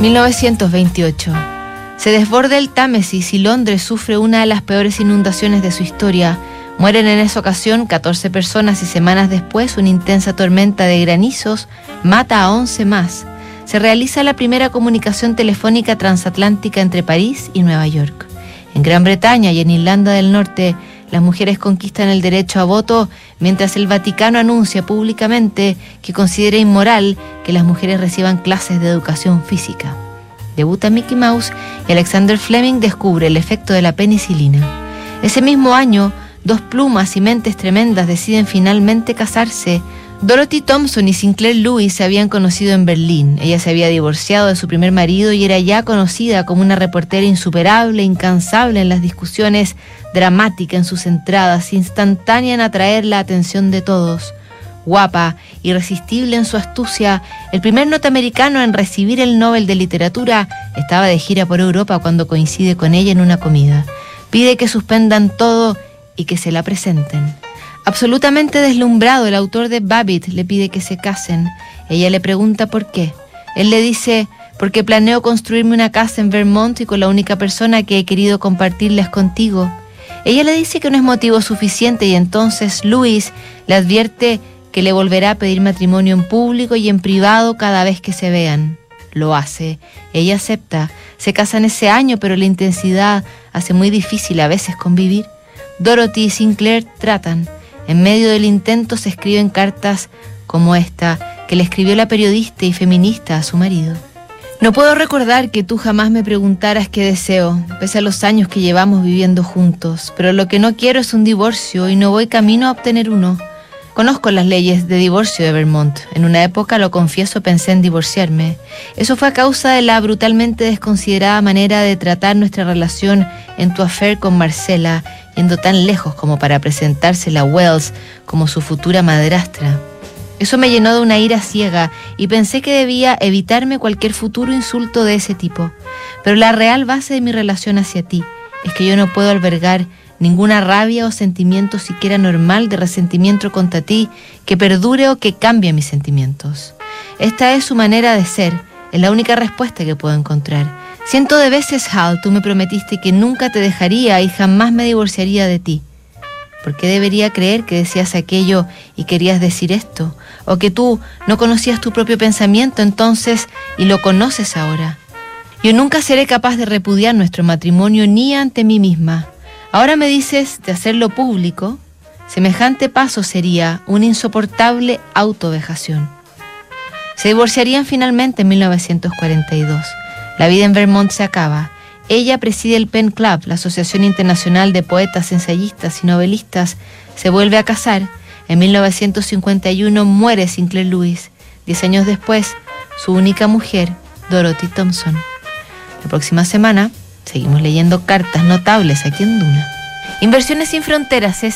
1928. Se desborda el Támesis y Londres sufre una de las peores inundaciones de su historia. Mueren en esa ocasión 14 personas y semanas después una intensa tormenta de granizos mata a 11 más. Se realiza la primera comunicación telefónica transatlántica entre París y Nueva York. En Gran Bretaña y en Irlanda del Norte, las mujeres conquistan el derecho a voto mientras el Vaticano anuncia públicamente que considera inmoral que las mujeres reciban clases de educación física. Debuta Mickey Mouse y Alexander Fleming descubre el efecto de la penicilina. Ese mismo año, dos plumas y mentes tremendas deciden finalmente casarse. Dorothy Thompson y Sinclair Lewis se habían conocido en Berlín. Ella se había divorciado de su primer marido y era ya conocida como una reportera insuperable, incansable en las discusiones, dramática en sus entradas, instantánea en atraer la atención de todos. Guapa, irresistible en su astucia, el primer norteamericano en recibir el Nobel de Literatura estaba de gira por Europa cuando coincide con ella en una comida. Pide que suspendan todo y que se la presenten. Absolutamente deslumbrado, el autor de Babbitt le pide que se casen. Ella le pregunta por qué. Él le dice, porque planeo construirme una casa en Vermont y con la única persona que he querido compartirla es contigo. Ella le dice que no es motivo suficiente y entonces Luis le advierte que le volverá a pedir matrimonio en público y en privado cada vez que se vean. Lo hace. Ella acepta. Se casan ese año, pero la intensidad hace muy difícil a veces convivir. Dorothy y Sinclair tratan. En medio del intento se escriben cartas como esta que le escribió la periodista y feminista a su marido. No puedo recordar que tú jamás me preguntaras qué deseo, pese a los años que llevamos viviendo juntos, pero lo que no quiero es un divorcio y no voy camino a obtener uno. Conozco las leyes de divorcio de Vermont. En una época, lo confieso, pensé en divorciarme. Eso fue a causa de la brutalmente desconsiderada manera de tratar nuestra relación en tu affair con Marcela, tan lejos como para presentársela a Wells como su futura madrastra. Eso me llenó de una ira ciega y pensé que debía evitarme cualquier futuro insulto de ese tipo. Pero la real base de mi relación hacia ti es que yo no puedo albergar ninguna rabia o sentimiento siquiera normal de resentimiento contra ti que perdure o que cambie mis sentimientos. Esta es su manera de ser, es la única respuesta que puedo encontrar. Ciento de veces, Hal, tú me prometiste que nunca te dejaría y jamás me divorciaría de ti. ¿Por qué debería creer que decías aquello y querías decir esto? ¿O que tú no conocías tu propio pensamiento entonces y lo conoces ahora? Yo nunca seré capaz de repudiar nuestro matrimonio ni ante mí misma. Ahora me dices de hacerlo público. Semejante paso sería una insoportable autovejación. Se divorciarían finalmente en 1942. La vida en Vermont se acaba ella preside el Pen Club, la Asociación Internacional de Poetas, Ensayistas y Novelistas. Se vuelve a casar. En 1951 muere Sinclair Lewis. Diez años después, su única mujer, Dorothy Thompson. La próxima semana seguimos leyendo cartas notables aquí en Duna. Inversiones sin fronteras es